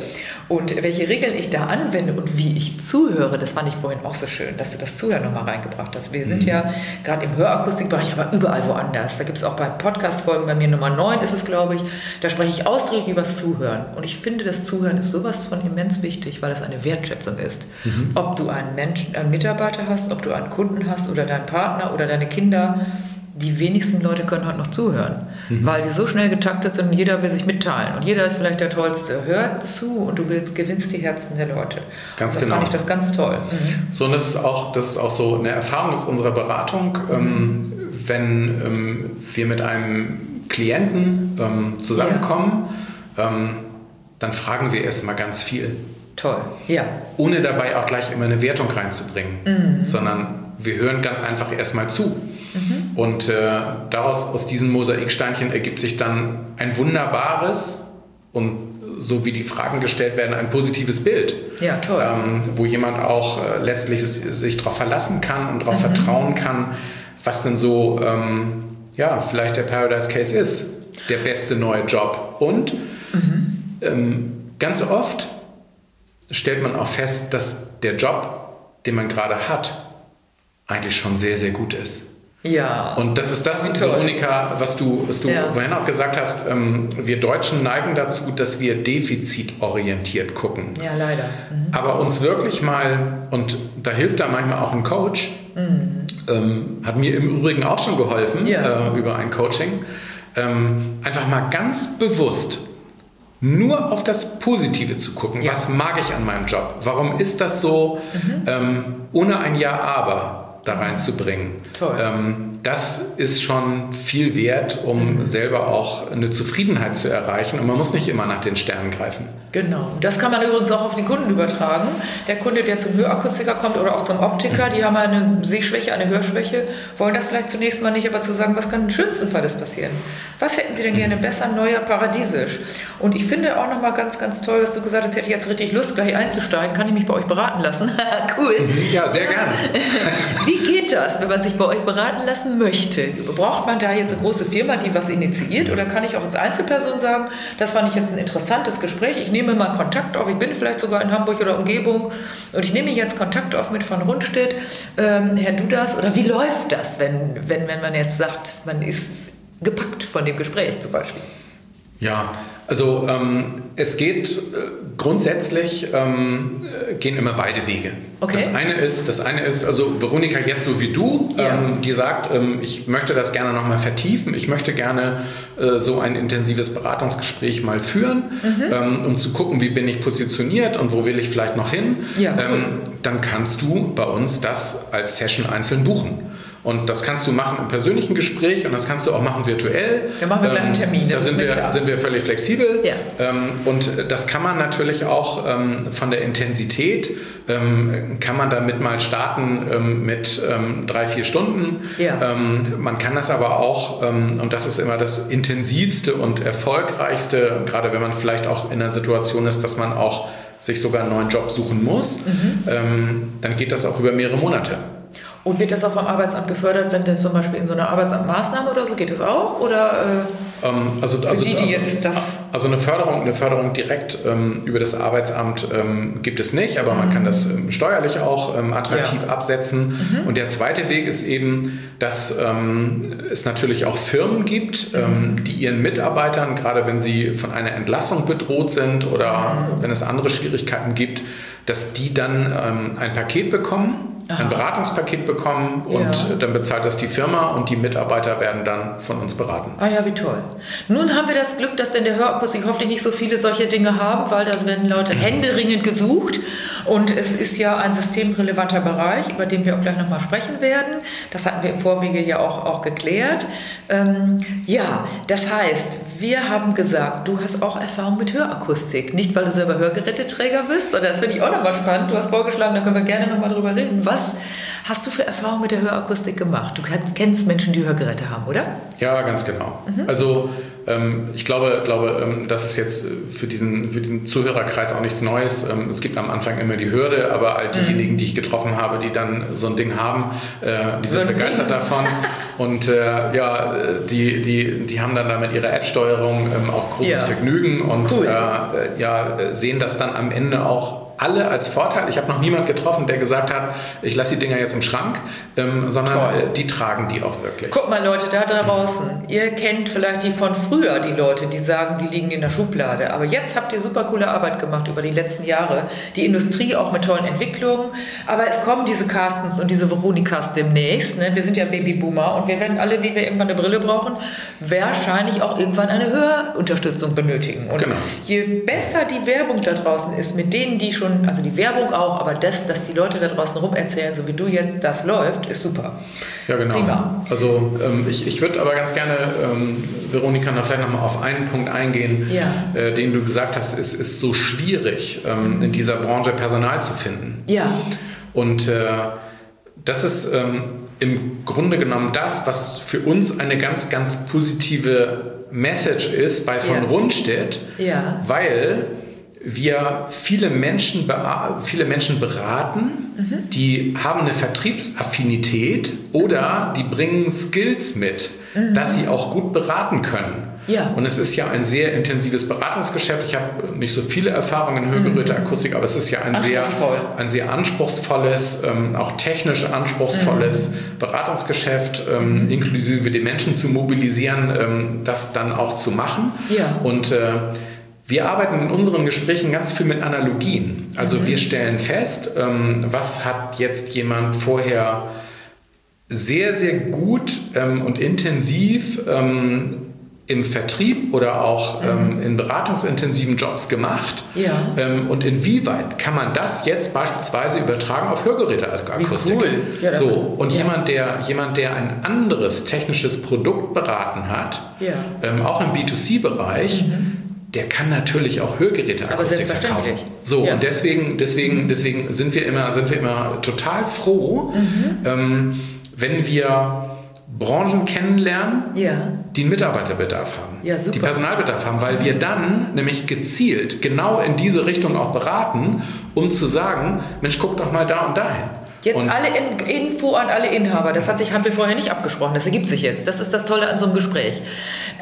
Speaker 1: und welche Regeln ich da anwende und wie ich zuhöre, das fand ich vorhin auch so schön, dass du das Zuhören nochmal reingebracht hast. Wir sind mhm. ja gerade im Hörakustikbereich, aber überall woanders. Da gibt es auch bei Podcast-Folgen, bei mir Nummer 9 ist es, glaube ich, da spreche ich ausdrücklich über das Zuhören. Und ich finde, das Zuhören ist sowas von immens wichtig, weil es eine Wertschätzung ist. Mhm. Ob du einen Menschen, einen Mitarbeiter hast, ob du einen Kunden hast oder deinen Partner oder deine Kinder, die wenigsten Leute können heute noch zuhören, mhm. weil die so schnell getaktet sind und jeder will sich mitteilen und jeder ist vielleicht der Tollste. Hört zu und du willst, gewinnst die Herzen der Leute.
Speaker 2: Ganz
Speaker 1: und
Speaker 2: genau.
Speaker 1: fand ich das ganz toll.
Speaker 2: Mhm. So, und das ist, auch, das ist auch so eine Erfahrung aus unserer Beratung, ähm, wenn ähm, wir mit einem Klienten ähm, zusammenkommen, ja. Ähm, dann fragen wir erstmal ganz viel.
Speaker 1: Toll, ja.
Speaker 2: Ohne dabei auch gleich immer eine Wertung reinzubringen, mhm. sondern wir hören ganz einfach erstmal zu. Und äh, daraus, aus diesen Mosaiksteinchen, ergibt sich dann ein wunderbares und so wie die Fragen gestellt werden, ein positives Bild.
Speaker 1: Ja, toll. Ähm,
Speaker 2: wo jemand auch äh, letztlich sich darauf verlassen kann und darauf mhm. vertrauen kann, was denn so, ähm, ja, vielleicht der Paradise Case ist. Der beste neue Job. Und mhm. ähm, ganz oft stellt man auch fest, dass der Job, den man gerade hat, eigentlich schon sehr, sehr gut ist.
Speaker 1: Ja.
Speaker 2: Und das ist das, Veronika, was du, was du ja. vorhin auch gesagt hast. Ähm, wir Deutschen neigen dazu, dass wir defizitorientiert gucken.
Speaker 1: Ja, leider.
Speaker 2: Mhm. Aber uns wirklich mal, und da hilft da manchmal auch ein Coach, mhm. ähm, hat mir im Übrigen auch schon geholfen ja. äh, über ein Coaching, ähm, einfach mal ganz bewusst nur auf das Positive zu gucken. Ja. Was mag ich an meinem Job? Warum ist das so? Mhm. Ähm, ohne ein Ja, aber da reinzubringen.
Speaker 1: Toll.
Speaker 2: Ähm, das ist schon viel wert, um mhm. selber auch eine Zufriedenheit zu erreichen. Und man muss nicht immer nach den Sternen greifen.
Speaker 1: Genau. Das kann man übrigens auch auf den Kunden übertragen. Der Kunde, der zum Hörakustiker kommt oder auch zum Optiker, mhm. die haben eine Sehschwäche, eine Hörschwäche, wollen das vielleicht zunächst mal nicht, aber zu sagen, was kann im schönsten Fall passieren? Was hätten sie denn gerne mhm. besser, neuer, paradiesisch? Und ich finde auch nochmal ganz, ganz toll, dass du gesagt hast, hätte ich jetzt richtig Lust, gleich einzusteigen, kann ich mich bei euch beraten lassen? cool.
Speaker 2: Ja, sehr gerne.
Speaker 1: Wie geht das, wenn man sich bei euch beraten lassen möchte? Braucht man da jetzt eine große Firma, die was initiiert? Oder kann ich auch als Einzelperson sagen, das fand ich jetzt ein interessantes Gespräch, ich nehme mal Kontakt auf, ich bin vielleicht sogar in Hamburg oder Umgebung und ich nehme jetzt Kontakt auf mit von Rundstedt. Ähm, Herr Dudas, oder wie läuft das, wenn, wenn, wenn man jetzt sagt, man ist gepackt von dem Gespräch zum Beispiel?
Speaker 2: Ja, also ähm, es geht äh, grundsätzlich ähm, äh, gehen immer beide Wege.
Speaker 1: Okay.
Speaker 2: Das eine ist, das eine ist, also Veronika jetzt so wie du, ja. ähm, die sagt, ähm, ich möchte das gerne nochmal vertiefen, ich möchte gerne äh, so ein intensives Beratungsgespräch mal führen, mhm. Ähm, um zu gucken, wie bin ich positioniert und wo will ich vielleicht noch hin.
Speaker 1: Ja, cool.
Speaker 2: Ähm, dann kannst du bei uns das als Session einzeln buchen. Und das kannst du machen im persönlichen Gespräch und das kannst du auch machen virtuell.
Speaker 1: Da machen wir gleich einen ähm, Termin.
Speaker 2: da sind wir, sind wir völlig flexibel.
Speaker 1: Ja.
Speaker 2: Ähm, und das kann man natürlich auch ähm, von der Intensität, kann man damit mal starten mit drei, vier Stunden.
Speaker 1: Ja.
Speaker 2: Man kann das aber auch, und das ist immer das intensivste und erfolgreichste, gerade wenn man vielleicht auch in einer Situation ist, dass man auch sich sogar einen neuen Job suchen muss, mhm. dann geht das auch über mehrere Monate.
Speaker 1: Und wird das auch vom Arbeitsamt gefördert, wenn das zum Beispiel in so einer Arbeitsamtmaßnahme oder so geht das auch? Oder
Speaker 2: äh, ähm, also, also,
Speaker 1: die, die
Speaker 2: also,
Speaker 1: jetzt das
Speaker 2: also eine Förderung, eine Förderung direkt ähm, über das Arbeitsamt ähm, gibt es nicht, aber mhm. man kann das ähm, steuerlich auch ähm, attraktiv ja. absetzen. Mhm. Und der zweite Weg ist eben, dass ähm, es natürlich auch Firmen gibt, mhm. die ihren Mitarbeitern, gerade wenn sie von einer Entlassung bedroht sind oder mhm. wenn es andere Schwierigkeiten gibt, dass die dann ein Paket bekommen Aha. ein Beratungspaket bekommen und ja. dann bezahlt das die Firma und die Mitarbeiter werden dann von uns beraten.
Speaker 1: Ah ja, wie toll. Nun haben wir das Glück, dass wir in der Hörakustik hoffentlich nicht so viele solche Dinge haben, weil da werden Leute händeringend gesucht und es ist ja ein systemrelevanter Bereich, über den wir auch gleich nochmal sprechen werden. Das hatten wir im Vorwege ja auch, auch geklärt. Ähm, ja, das heißt, wir haben gesagt, du hast auch Erfahrung mit Hörakustik. Nicht, weil du selber Hörgeräteträger bist, sondern das finde ich auch nochmal spannend. Du hast vorgeschlagen, da können wir gerne nochmal drüber reden. Was hast du für Erfahrungen mit der Hörakustik gemacht? Du kennst Menschen, die Hörgeräte haben, oder?
Speaker 2: Ja, ganz genau. Mhm. Also ähm, ich glaube, glaube ähm, das ist jetzt für diesen, für diesen Zuhörerkreis auch nichts Neues. Ähm, es gibt am Anfang immer die Hürde, aber all diejenigen, mhm. die ich getroffen habe, die dann so ein Ding haben, äh, die sind so begeistert Ding. davon. Und äh, ja, die, die, die haben dann damit ihre App-Steuerung auch großes ja. Vergnügen und cool. äh, ja, sehen das dann am Ende auch alle als Vorteil. Ich habe noch niemand getroffen, der gesagt hat, ich lasse die Dinger jetzt im Schrank, ähm, sondern äh, die tragen die auch wirklich.
Speaker 1: Guck mal Leute, da draußen, ihr kennt vielleicht die von früher, die Leute, die sagen, die liegen in der Schublade. Aber jetzt habt ihr super coole Arbeit gemacht über die letzten Jahre. Die Industrie auch mit tollen Entwicklungen. Aber es kommen diese Carstens und diese Veronikas demnächst. Ne? Wir sind ja Babyboomer und wir werden alle, wie wir irgendwann eine Brille brauchen, wahrscheinlich auch irgendwann eine Hörunterstützung benötigen. Und genau. je besser die Werbung da draußen ist, mit denen, die schon, also die Werbung auch, aber das, dass die Leute da draußen rum erzählen, so wie du jetzt, das läuft, ist super.
Speaker 2: Ja, genau. Prima. Also ähm, ich, ich würde aber ganz gerne, ähm, Veronika, da vielleicht nochmal auf einen Punkt eingehen, ja. äh, den du gesagt hast, es ist so schwierig, ähm, in dieser Branche Personal zu finden.
Speaker 1: Ja.
Speaker 2: Und äh, das ist ähm, im Grunde genommen das, was für uns eine ganz, ganz positive Message ist bei von ja. Rundstedt, ja. weil wir viele Menschen, viele Menschen beraten, mhm. die haben eine Vertriebsaffinität oder die bringen Skills mit, mhm. dass sie auch gut beraten können. Ja. Und es ist ja ein sehr intensives Beratungsgeschäft. Ich habe nicht so viele Erfahrungen in Hörgeräteakustik, mhm. aber es ist ja ein, sehr, ein sehr anspruchsvolles, ähm, auch technisch anspruchsvolles mhm. Beratungsgeschäft, ähm, mhm. inklusive die Menschen zu mobilisieren, ähm, das dann auch zu machen. Ja. Und äh, wir arbeiten in unseren Gesprächen ganz viel mit Analogien. Also mhm. wir stellen fest, ähm, was hat jetzt jemand vorher sehr, sehr gut ähm, und intensiv ähm, im Vertrieb oder auch mhm. ähm, in beratungsintensiven Jobs gemacht? Ja. Ähm, und inwieweit kann man das jetzt beispielsweise übertragen auf Hörgeräteakustik? Cool. Ja, so, und ja. jemand, der, jemand, der ein anderes technisches Produkt beraten hat, ähm, auch im B2C-Bereich, mhm. Der kann natürlich auch Hörgeräteakustik verkaufen. So, und deswegen, deswegen, deswegen sind wir immer, sind wir immer total froh, mhm. Ähm, wenn wir Branchen kennenlernen, ja. die einen Mitarbeiterbedarf haben, ja, die Personalbedarf haben, weil wir dann nämlich gezielt genau in diese Richtung auch beraten, um zu sagen, Mensch, guck doch mal da und dahin.
Speaker 1: Jetzt und alle in, Info an alle Inhaber. Das hat sich, haben wir vorher nicht abgesprochen. Das ergibt sich jetzt. Das ist das Tolle an so einem Gespräch.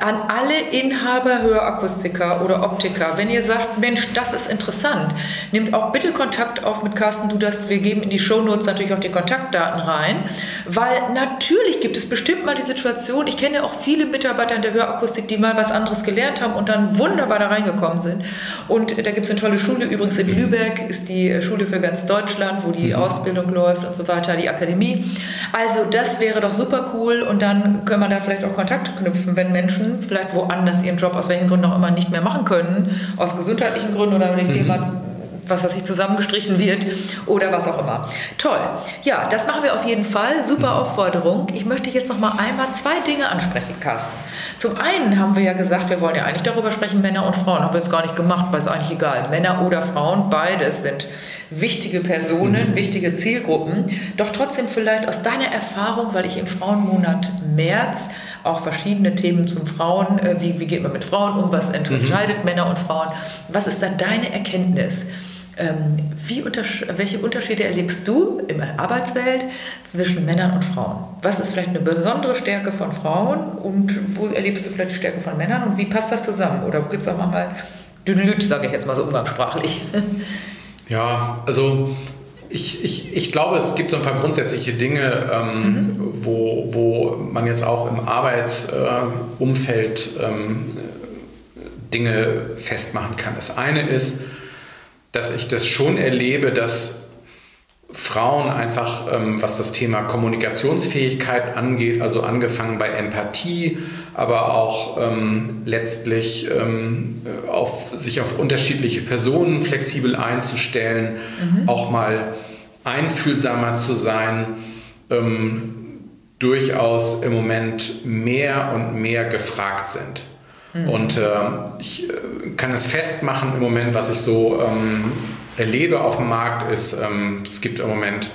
Speaker 1: An alle Inhaber, Hörakustiker oder Optiker, wenn ihr sagt, Mensch, das ist interessant, nehmt auch bitte Kontakt auf mit Carsten Du das. Wir geben in die Shownotes natürlich auch die Kontaktdaten rein, weil natürlich gibt es bestimmt mal die Situation. Ich kenne auch viele Mitarbeiter in der Hörakustik, die mal was anderes gelernt haben und dann wunderbar da reingekommen sind. Und da gibt es eine tolle Schule. Übrigens in Lübeck ist die Schule für ganz Deutschland, wo die mhm. Ausbildung läuft läuft und so weiter, die Akademie. Also das wäre doch super cool und dann können wir da vielleicht auch Kontakt knüpfen, wenn Menschen vielleicht woanders ihren Job aus welchen Gründen auch immer nicht mehr machen können, aus gesundheitlichen Gründen oder wenn die Firma mhm was weiß ich, zusammengestrichen wird oder was auch immer. Toll. Ja, das machen wir auf jeden Fall. Super mhm. Aufforderung. Ich möchte jetzt noch mal einmal zwei Dinge ansprechen, Carsten. Zum einen haben wir ja gesagt, wir wollen ja eigentlich darüber sprechen, Männer und Frauen. Haben wir jetzt gar nicht gemacht, weil es eigentlich egal. Männer oder Frauen, beides sind wichtige Personen, mhm. wichtige Zielgruppen. Doch trotzdem vielleicht aus deiner Erfahrung, weil ich im Frauenmonat März auch verschiedene Themen zum Frauen, äh, wie, wie geht man mit Frauen um, was unterscheidet mhm. Männer und Frauen. Was ist dann deine Erkenntnis? Ähm, wie welche Unterschiede erlebst du in der Arbeitswelt zwischen Männern und Frauen? Was ist vielleicht eine besondere Stärke von Frauen und wo erlebst du vielleicht die Stärke von Männern und wie passt das zusammen? Oder wo gibt es auch mal Dünlüt, sage ich jetzt mal so umgangssprachlich?
Speaker 2: Ja, also ich, ich, ich glaube, es gibt so ein paar grundsätzliche Dinge, ähm, mhm. wo, wo man jetzt auch im Arbeitsumfeld äh, ähm, Dinge festmachen kann. Das eine ist, dass ich das schon erlebe, dass Frauen einfach, ähm, was das Thema Kommunikationsfähigkeit angeht, also angefangen bei Empathie, aber auch ähm, letztlich ähm, auf, sich auf unterschiedliche Personen flexibel einzustellen, mhm. auch mal einfühlsamer zu sein, ähm, durchaus im Moment mehr und mehr gefragt sind. Mhm. Und äh, ich äh, kann es festmachen im Moment, was ich so ähm, erlebe auf dem Markt, ist, ähm, es gibt im Moment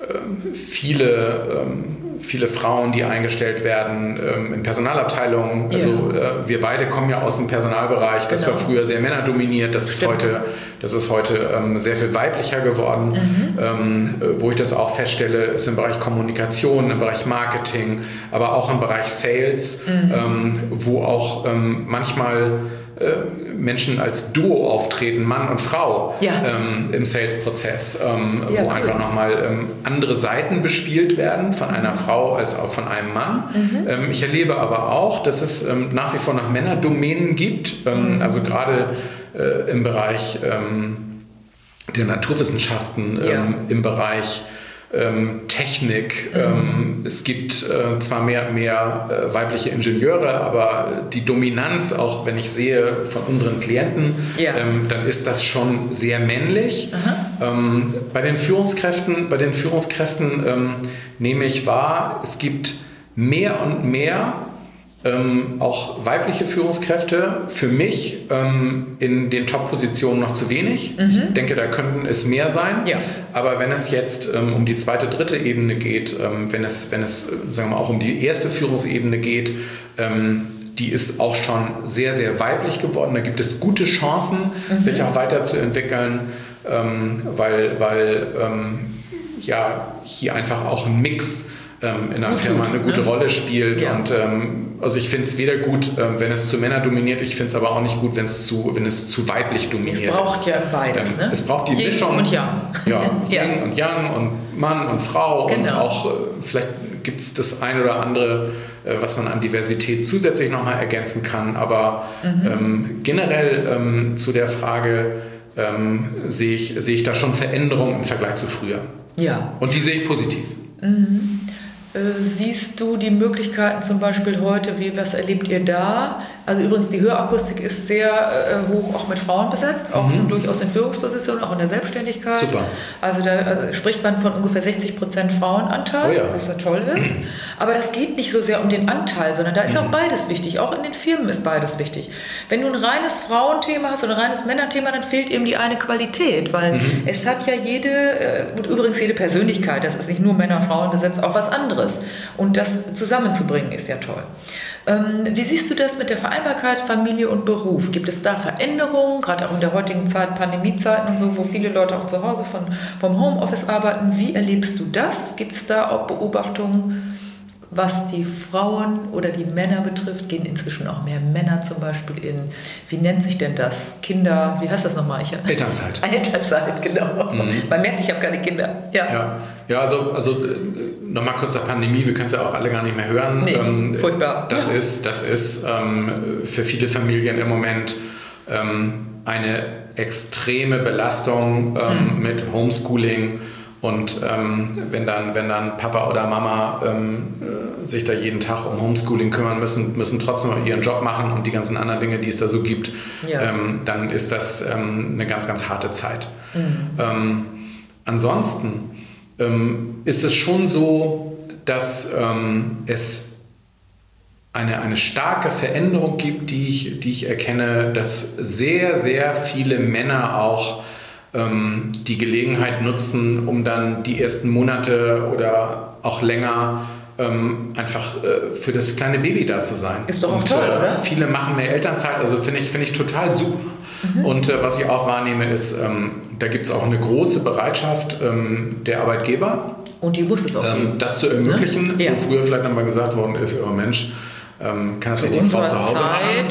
Speaker 2: äh, viele ähm, viele Frauen, die eingestellt werden ähm, in Personalabteilungen. Also äh, wir beide kommen ja aus dem Personalbereich. Das genau. war früher sehr männerdominiert. Das ist heute, das ist heute ähm, sehr viel weiblicher geworden. Mhm. Ähm, äh, wo ich das auch feststelle, ist im Bereich Kommunikation, im Bereich Marketing, aber auch im Bereich Sales, mhm. Ähm, wo auch ähm, manchmal äh, Menschen als Duo auftreten, Mann und Frau
Speaker 1: Ja.
Speaker 2: ähm, im Sales-Prozess, ähm,
Speaker 1: Ja,
Speaker 2: wo
Speaker 1: cool.
Speaker 2: einfach nochmal ähm, andere Seiten bespielt werden von einer Frau als auch von einem Mann.
Speaker 1: Mhm.
Speaker 2: Ähm, ich erlebe aber auch, dass es ähm, nach wie vor noch Männerdomänen gibt, ähm,
Speaker 1: Mhm.
Speaker 2: also gerade äh, im Bereich ähm, der Naturwissenschaften,
Speaker 1: Ja.
Speaker 2: im Bereich ähm, Technik. Ähm, es gibt äh, zwar mehr und mehr äh, weibliche Ingenieure, aber die Dominanz, auch wenn ich sehe von unseren Klienten,
Speaker 1: Ja.
Speaker 2: ähm, dann ist das schon sehr männlich. Ähm, bei den Führungskräften, bei den Führungskräften ähm, nehme ich wahr, es gibt mehr und mehr ähm, auch weibliche Führungskräfte. Für mich ähm, in den Top-Positionen noch zu wenig. Ich denke, da könnten es mehr sein.
Speaker 1: Ja.
Speaker 2: Aber wenn es jetzt ähm, um die zweite, dritte Ebene geht, ähm, wenn es, wenn es, äh, sagen wir mal, auch um die erste Führungsebene geht, ähm, die ist auch schon sehr, sehr weiblich geworden. Da gibt es gute Chancen, sich auch weiterzuentwickeln, ähm, weil, weil ja, hier einfach auch ein Mix ähm, in der
Speaker 1: Gut
Speaker 2: Firma
Speaker 1: tut,
Speaker 2: eine gute
Speaker 1: ne?
Speaker 2: Rolle spielt.
Speaker 1: Ja.
Speaker 2: Und ähm, also ich finde es weder gut, ähm, wenn es zu Männer dominiert, ich finde es aber auch nicht gut, wenn es zu, wenn es zu weiblich dominiert
Speaker 1: Es braucht
Speaker 2: ist.
Speaker 1: ja beides,
Speaker 2: Ähm,
Speaker 1: ne?
Speaker 2: Es braucht die
Speaker 1: Yin
Speaker 2: Mischung.
Speaker 1: und Yang.
Speaker 2: Ja,
Speaker 1: Ja.
Speaker 2: Yin und Yang und Mann und Frau und
Speaker 1: Genau.
Speaker 2: auch äh, vielleicht gibt es das eine oder andere, äh, was man an Diversität zusätzlich nochmal ergänzen kann. Aber
Speaker 1: Mhm.
Speaker 2: ähm, generell ähm, zu der Frage ähm, sehe ich, sehe ich da schon Veränderungen im Vergleich zu früher.
Speaker 1: Ja.
Speaker 2: Und die sehe ich positiv.
Speaker 1: Äh, Siehst du die Möglichkeiten zum Beispiel heute, wie, was erlebt ihr da? Also übrigens, die Hörakustik ist sehr äh, hoch auch mit Frauen besetzt, auch durchaus in Führungspositionen, auch in der Selbstständigkeit.
Speaker 2: Mhm. Super.
Speaker 1: Also da also spricht man von ungefähr 60 Prozent Frauenanteil,
Speaker 2: Oh ja.
Speaker 1: was ja toll ist. Aber das geht nicht so sehr um den Anteil, sondern da ist
Speaker 2: Mhm.
Speaker 1: auch beides wichtig. Auch in den Firmen ist beides wichtig. Wenn du ein reines Frauenthema hast oder ein reines Männerthema, dann fehlt eben die eine Qualität, weil
Speaker 2: Mhm.
Speaker 1: es hat ja jede, äh, und übrigens jede Persönlichkeit, das ist nicht nur Männer, Frauen besetzt, auch was anderes. Und das zusammenzubringen ist ja toll. Ähm, wie siehst du das mit der Vereinbarkeit Familie und Beruf? Gibt es da Veränderungen, gerade auch in der heutigen Zeit, Pandemiezeiten und so, wo viele Leute auch zu Hause von, vom Homeoffice arbeiten? Wie erlebst du das? Gibt es da auch Beobachtungen, was die Frauen oder die Männer betrifft? Gehen inzwischen auch mehr Männer zum Beispiel in, wie nennt sich denn das? Kinder, wie heißt das nochmal? Ich,
Speaker 2: Elternzeit.
Speaker 1: Elternzeit, genau. Man merkt, ich habe keine Kinder. Ja.
Speaker 2: Ja, ja also, also nochmal kurz zur Pandemie, wir können es ja auch alle gar nicht mehr hören.
Speaker 1: Nee, furchtbar.
Speaker 2: Das
Speaker 1: Ja.
Speaker 2: ist, das ist ähm, für viele Familien im Moment ähm, eine extreme Belastung ähm,
Speaker 1: Hm.
Speaker 2: mit Homeschooling. Und ähm, wenn, dann, wenn dann Papa oder Mama ähm, äh, sich da jeden Tag um Homeschooling kümmern müssen, müssen trotzdem ihren Job machen und die ganzen anderen Dinge, die es da so gibt,
Speaker 1: Ja.
Speaker 2: ähm, dann ist das ähm, eine ganz, ganz harte Zeit. Ähm, ansonsten ähm, ist es schon so, dass es eine, eine starke Veränderung gibt, die ich, die ich erkenne, dass sehr, sehr viele Männer auch ähm, die Gelegenheit nutzen, um dann die ersten Monate oder auch länger ähm, einfach äh, für das kleine Baby da zu sein.
Speaker 1: Ist doch auch
Speaker 2: Und,
Speaker 1: toll,
Speaker 2: äh,
Speaker 1: oder?
Speaker 2: Viele machen mehr Elternzeit, also finde ich, finde ich total super. Und äh, was ich auch wahrnehme, ist, ähm, da gibt es auch eine große Bereitschaft ähm, der Arbeitgeber,
Speaker 1: Und die muss es auch
Speaker 2: ähm, das zu ermöglichen,
Speaker 1: Ne? Ja.
Speaker 2: wo früher vielleicht nochmal gesagt worden ist, oh Mensch, ähm, kann das
Speaker 1: Zu
Speaker 2: die Frau zu Hause
Speaker 1: Zeit,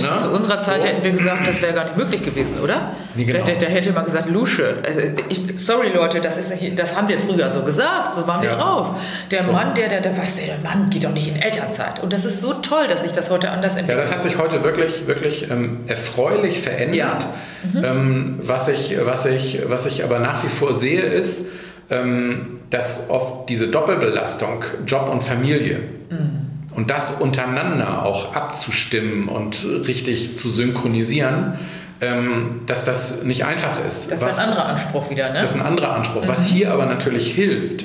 Speaker 2: machen? Ne?
Speaker 1: zu unserer Zeit
Speaker 2: So.
Speaker 1: hätten wir gesagt, das wäre gar nicht möglich gewesen, oder?
Speaker 2: Nee, genau.
Speaker 1: da, da, da hätte man gesagt, Lusche. Also ich, sorry Leute, das, ist, das haben wir früher so gesagt, so waren wir
Speaker 2: Ja.
Speaker 1: drauf. Der
Speaker 2: So.
Speaker 1: Mann, der, der, der, was, der Mann geht doch nicht in Elternzeit. Und das ist so toll, dass sich das heute anders
Speaker 2: Ja,
Speaker 1: entwickelt.
Speaker 2: das hat sich heute wirklich, wirklich ähm, erfreulich verändert. Ähm, was, ich, was, ich, was ich aber nach wie vor sehe, ist, ähm, dass oft diese Doppelbelastung, Job und Familie, und das untereinander auch abzustimmen und richtig zu synchronisieren, ähm, dass das nicht einfach ist.
Speaker 1: das ist
Speaker 2: Was-
Speaker 1: ein anderer Anspruch wieder, ne?
Speaker 2: Das ist ein anderer Anspruch. Was hier aber natürlich hilft,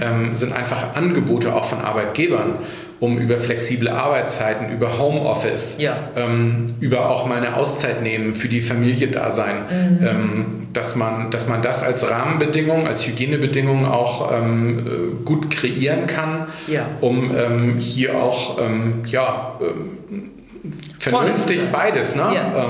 Speaker 2: ähm, sind einfach Angebote auch von Arbeitgebern, um über flexible Arbeitszeiten, über Homeoffice,
Speaker 1: Ja.
Speaker 2: ähm, über auch mal eine Auszeit nehmen, für die Familie da sein, ähm, dass, man, dass man das als Rahmenbedingung, als Hygienebedingung auch ähm, äh, gut kreieren kann,
Speaker 1: Ja.
Speaker 2: um ähm, hier auch ähm, ja, ähm, vernünftig beides, ne?
Speaker 1: Ja.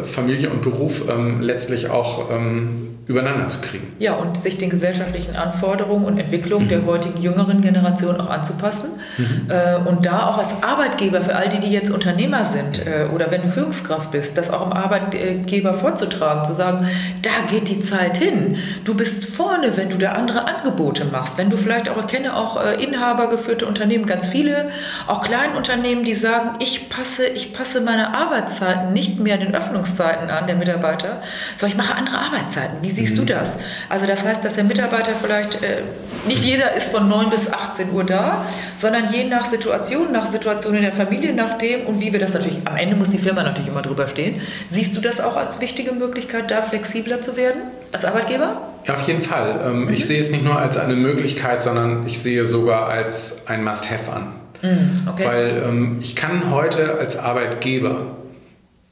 Speaker 2: äh, Familie und Beruf letztlich auch ähm, übereinander zu kriegen.
Speaker 1: Ja, und sich den gesellschaftlichen Anforderungen und Entwicklungen mhm. der heutigen jüngeren Generation auch anzupassen. Mhm. Äh, und da auch als Arbeitgeber für all die, die jetzt Unternehmer sind äh, oder wenn du Führungskraft bist, das auch im Arbeitgeber vorzutragen, zu sagen, da geht die Zeit hin. Du bist vorne, wenn du da andere Angebote machst. Wenn du vielleicht auch, ich kenne auch äh, inhabergeführte Unternehmen, ganz viele, auch Kleinunternehmen, die sagen, ich passe, ich passe meine Arbeitszeiten nicht mehr den Öffnungszeiten an der Mitarbeiter, sondern ich mache andere Arbeitszeiten. Wie siehst mhm. du das? Also das heißt, dass der Mitarbeiter vielleicht, äh, nicht jeder ist von 9 bis 18 Uhr da, sondern je nach Situation, nach Situation in der Familie, nach dem und wie wir das natürlich, am Ende muss die Firma natürlich immer drüber stehen. Siehst du das auch als wichtige Möglichkeit, da flexibler zu werden als Arbeitgeber?
Speaker 2: Ja, auf jeden Fall. Ähm, mhm. Ich sehe es nicht nur als eine Möglichkeit, sondern ich sehe sogar als ein Must-Have an. Mhm, okay. Weil ähm, ich kann heute als Arbeitgeber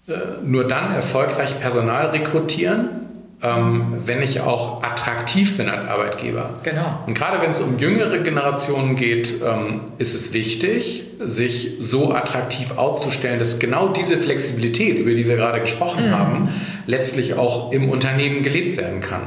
Speaker 2: äh, nur dann erfolgreich Personal rekrutieren, ähm, wenn ich auch attraktiv bin als Arbeitgeber.
Speaker 1: Genau.
Speaker 2: Und gerade wenn es um jüngere Generationen geht, ähm, ist es wichtig, sich so attraktiv auszustellen, dass genau diese Flexibilität, über die wir gerade gesprochen mhm. haben, letztlich auch im Unternehmen gelebt werden kann.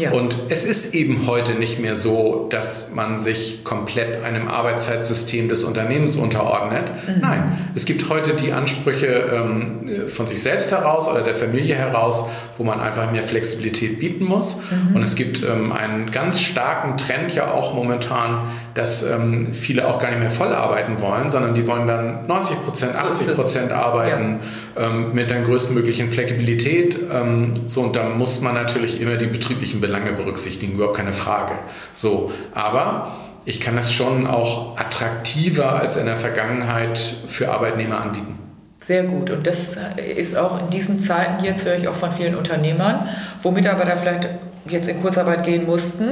Speaker 2: Ja. Und es ist eben heute nicht mehr so, dass man sich komplett einem Arbeitszeitsystem des Unternehmens unterordnet. Mhm. Nein, es gibt heute die Ansprüche ähm, von sich selbst heraus oder der Familie heraus, wo man einfach mehr Flexibilität bieten muss. Mhm. Und es gibt ähm, einen ganz starken Trend ja auch momentan, dass ähm, viele auch gar nicht mehr voll arbeiten wollen, sondern die wollen dann 90 Prozent, 80 Prozent arbeiten ja. Ähm, mit der größtmöglichen Flexibilität. Ähm, so, und da muss man natürlich immer die betrieblichen Belange berücksichtigen, überhaupt keine Frage. So, aber ich kann das schon auch attraktiver als in der Vergangenheit für Arbeitnehmer anbieten.
Speaker 1: Sehr gut. Und das ist auch in diesen Zeiten, jetzt höre ich auch von vielen Unternehmern, wo Mitarbeiter vielleicht jetzt in Kurzarbeit gehen mussten,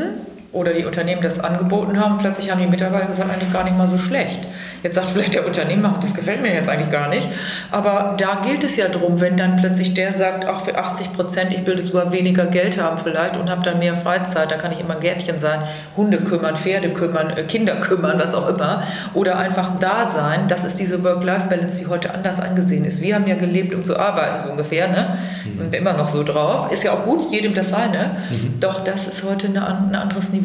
Speaker 1: oder die Unternehmen das angeboten haben, plötzlich haben die Mitarbeiter gesagt, eigentlich gar nicht mal so schlecht. Jetzt sagt vielleicht der Unternehmer, das gefällt mir jetzt eigentlich gar nicht. Aber da gilt es ja drum, wenn dann plötzlich der sagt, ach für 80 Prozent, ich will sogar weniger Geld haben vielleicht und habe dann mehr Freizeit, da kann ich immer ein Gärtchen sein, Hunde kümmern, Pferde kümmern, äh, Kinder kümmern, was auch immer. Oder einfach da sein. Das ist diese Work-Life-Balance, die heute anders angesehen ist. Wir haben ja gelebt, um zu arbeiten, so ungefähr. Ne? Mhm. Und immer noch so drauf. Ist ja auch gut, jedem das seine. Mhm. Doch das ist heute ein anderes Niveau.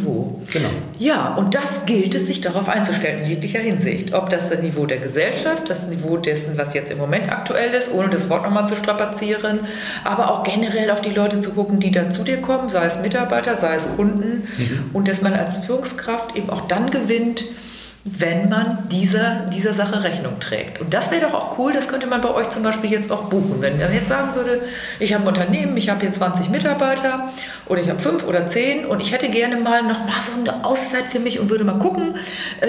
Speaker 2: Genau.
Speaker 1: Ja, und das gilt es, sich darauf einzustellen, in jeglicher Hinsicht. Ob ob das das Niveau der Gesellschaft, das Niveau dessen, was jetzt im Moment aktuell ist, ohne das Wort nochmal zu strapazieren, aber auch generell auf die Leute zu gucken, die da zu dir kommen, sei es Mitarbeiter, sei es Kunden, mhm. und dass man als Führungskraft eben auch dann gewinnt, wenn man dieser, dieser Sache Rechnung trägt. Und das wäre doch auch cool, das könnte man bei euch zum Beispiel jetzt auch buchen. Wenn man jetzt sagen würde, ich habe ein Unternehmen, ich habe hier 20 Mitarbeiter oder ich habe fünf oder zehn und ich hätte gerne mal noch mal so eine Auszeit für mich und würde mal gucken, äh,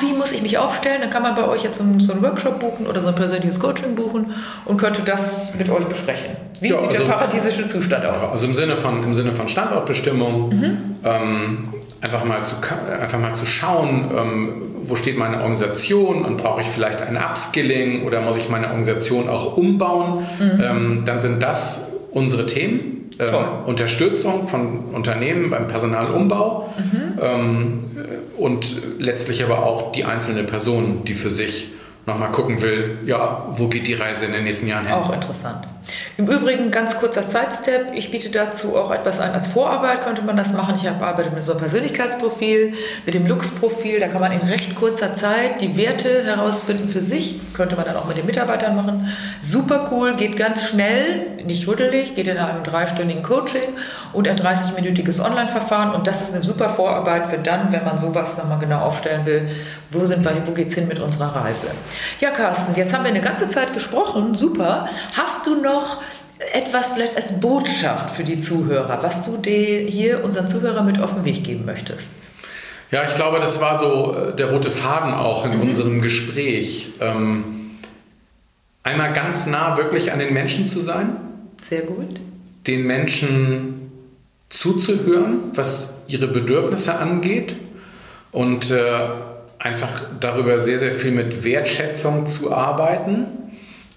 Speaker 1: wie muss ich mich aufstellen, dann kann man bei euch jetzt so einen, so einen Workshop buchen oder so ein persönliches Coaching buchen und könnte das mit euch besprechen. Wie ja, sieht also, der paradiesische Zustand aus?
Speaker 2: Also im Sinne von, im Sinne von Standortbestimmung, mhm. ähm, einfach, mal zu, einfach mal zu schauen, ähm, wo steht meine Organisation und brauche ich vielleicht ein Upskilling oder muss ich meine Organisation auch umbauen, mhm. ähm, dann sind das unsere Themen. Ähm, Unterstützung von Unternehmen beim Personalumbau mhm. ähm, und letztlich aber auch die einzelne Person, die für sich nochmal gucken will, ja, wo geht die Reise in den nächsten Jahren hin.
Speaker 1: Auch interessant. Im Übrigen ganz kurzer Sidestep. Ich biete dazu auch etwas an. Als Vorarbeit könnte man das machen. Ich arbeite mit so einem Persönlichkeitsprofil, mit dem Lux-Profil. Da kann man in recht kurzer Zeit die Werte herausfinden für sich. Könnte man dann auch mit den Mitarbeitern machen. Super cool, geht ganz schnell, nicht rüttelig, geht in einem dreistündigen Coaching und ein 30-minütiges Online-Verfahren. Und das ist eine super Vorarbeit für dann, wenn man sowas nochmal genau aufstellen will. Wo sind wir, wo geht's hin mit unserer Reise? Ja, Carsten, jetzt haben wir eine ganze Zeit gesprochen. Super. Hast du noch noch etwas vielleicht als Botschaft für die Zuhörer, was du dir hier unseren Zuhörern mit auf den Weg geben möchtest?
Speaker 2: Ja, ich glaube, das war so äh, der rote Faden auch in mhm. unserem Gespräch. Ähm, einmal ganz nah wirklich an den Menschen zu sein.
Speaker 1: Sehr gut.
Speaker 2: Den Menschen zuzuhören, was ihre Bedürfnisse angeht und äh, einfach darüber sehr, sehr viel mit Wertschätzung zu arbeiten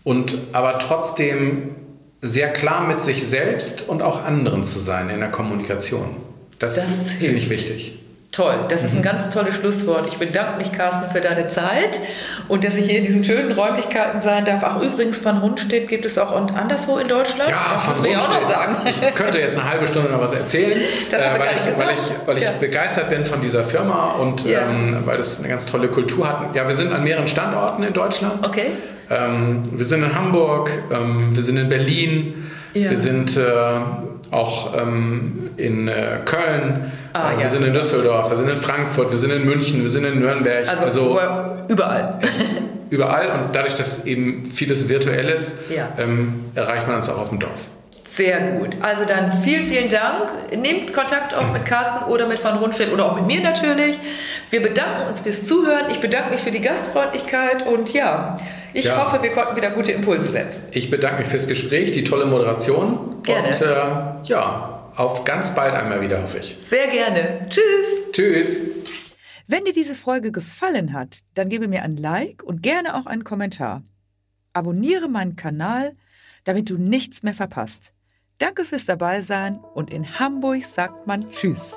Speaker 2: und aber trotzdem sehr klar mit sich selbst und auch anderen zu sein in der Kommunikation. Das, das finde ich wichtig.
Speaker 1: Toll, das ist ein ganz tolles Schlusswort. Ich bedanke mich, Carsten, für deine Zeit und dass ich hier in diesen schönen Räumlichkeiten sein darf. Ach, übrigens, Van Rundstedt gibt es auch und anderswo in Deutschland.
Speaker 2: Ja, das muss ich auch noch sagen. Ich könnte jetzt eine halbe Stunde noch was erzählen, äh, weil, ich, weil, ich, weil ich ja. begeistert bin von dieser Firma und ja. ähm, weil es eine ganz tolle Kultur hat. Ja, wir sind an mehreren Standorten in Deutschland.
Speaker 1: Okay.
Speaker 2: Ähm, wir sind in Hamburg, ähm, wir sind in Berlin, ja. wir sind äh, auch ähm, in äh, Köln, ah, äh, wir ja, sind in Düsseldorf, wir sind in Frankfurt, wir sind in München, wir sind in Nürnberg.
Speaker 1: Also, also überall.
Speaker 2: überall und dadurch, dass eben vieles virtuell ist, ja. ähm, erreicht man uns auch auf dem Dorf.
Speaker 1: Sehr gut. Also dann vielen, vielen Dank. Nehmt Kontakt auf mit Carsten oder mit Van Rundstedt oder auch mit mir natürlich. Wir bedanken uns fürs Zuhören. Ich bedanke mich für die Gastfreundlichkeit und ja, ich ja. hoffe, wir konnten wieder gute Impulse setzen.
Speaker 2: Ich bedanke mich fürs Gespräch, die tolle Moderation.
Speaker 1: Gerne.
Speaker 2: Und äh, ja, auf ganz bald einmal wieder, hoffe ich.
Speaker 1: Sehr gerne. Tschüss.
Speaker 2: Tschüss.
Speaker 1: Wenn dir diese Folge gefallen hat, dann gebe mir ein Like und gerne auch einen Kommentar. Abonniere meinen Kanal, damit du nichts mehr verpasst. Danke fürs Dabeisein und in Hamburg sagt man Tschüss.